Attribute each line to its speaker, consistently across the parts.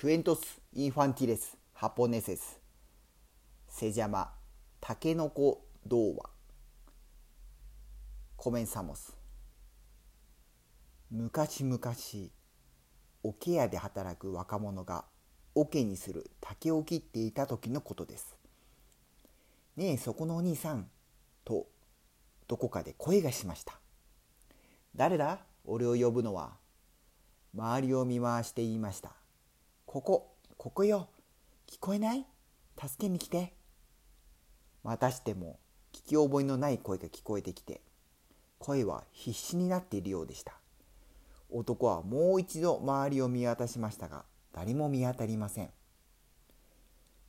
Speaker 1: クエントス・インファンティレス・ハポネセスセジャマ・タケノコ童話コメンサモス昔々桶屋で働く若者が桶にする竹を切っていた時のことですねえそこのお兄さんとどこかで声がしました誰だ俺を呼ぶのは周りを見回して言いましたここ、ここよ。聞こえない？助けに来て。またしても聞き覚えのない声が聞こえてきて、声は必死になっているようでした。男はもう一度周りを見渡しましたが、誰も見当たりません。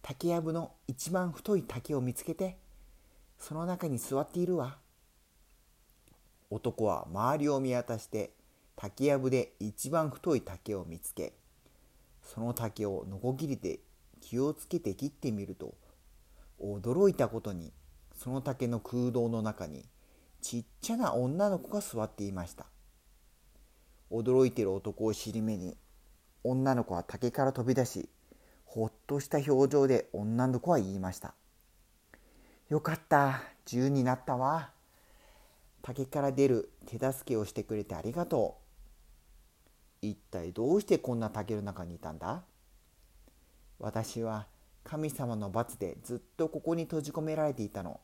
Speaker 1: 竹やぶの一番太い竹を見つけて、その中に座っているわ。男は周りを見渡して竹やぶで一番太い竹を見つけその竹をノコギリで気をつけて切ってみると驚いたことにその竹の空洞の中にちっちゃな女の子が座っていました。驚いてる男を尻目に女の子は竹から飛び出しほっとした表情で女の子は言いました「よかった自由になったわ。竹から出る手助けをしてくれてありがとう」一体どうしてこんな竹の中にいたんだ？私は神様の罰でずっとここに閉じ込められていたの。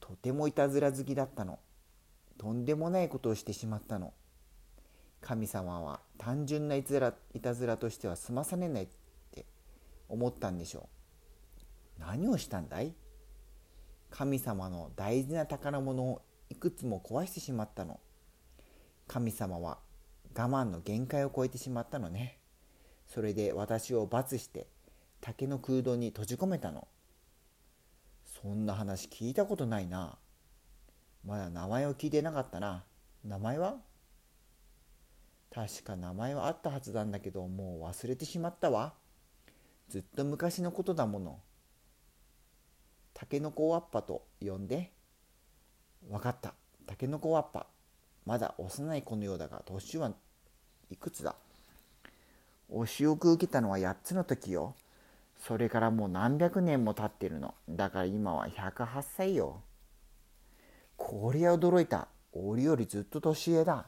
Speaker 1: とてもいたずら好きだったの。とんでもないことをしてしまったの。神様は単純ないずらいたずらとしては済まされないって思ったんでしょう。何をしたんだい？神様の大事な宝物をいくつも壊してしまったの。神様は我慢の限界を超えてしまったのね。それで私を罰して竹の空洞に閉じ込めたの。そんな話聞いたことないな。まだ名前を聞いてなかったな。名前は？確か名前はあったはずなんだけどもう忘れてしまったわ。ずっと昔のことだもの。タケノコワッパと呼んで。わかった。タケノコワッパ。まだ幼い子のようだが年はいくつだ？お仕置く受けたのは8つの時よ。それからもう何百年も経ってるの。だから今は108歳よ。こりゃ驚いた。俺よりずっと年上だ。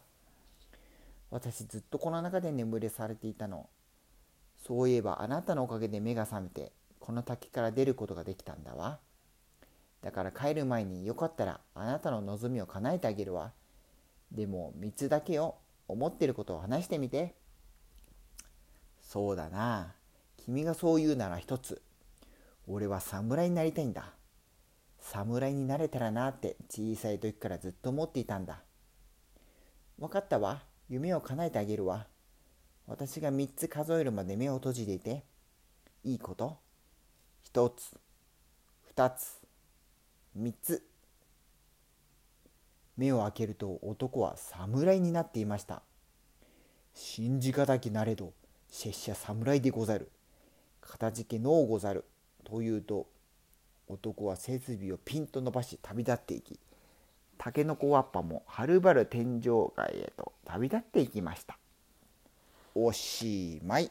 Speaker 1: 私ずっとこの中で眠れされていたの。そういえばあなたのおかげで目が覚めて、この滝から出ることができたんだわ。だから帰る前によかったらあなたの望みを叶えてあげるわ。でも3つだけよ。思ってることを話してみて。そうだな。君がそう言うなら一つ。俺は侍になりたいんだ。侍になれたらなって小さい時からずっと思っていたんだ。分かったわ。夢を叶えてあげるわ。私が3つ数えるまで目を閉じていて。いいこと1つ、2つ、3つ。目を開けると男は侍になっていました。信じがたきなれど、拙者侍でござる。かたじけのうござる。と言うと、男は背筋をピンと伸ばし旅立っていき、タケノコワッパもはるばる天井外へと旅立っていきました。おしまい。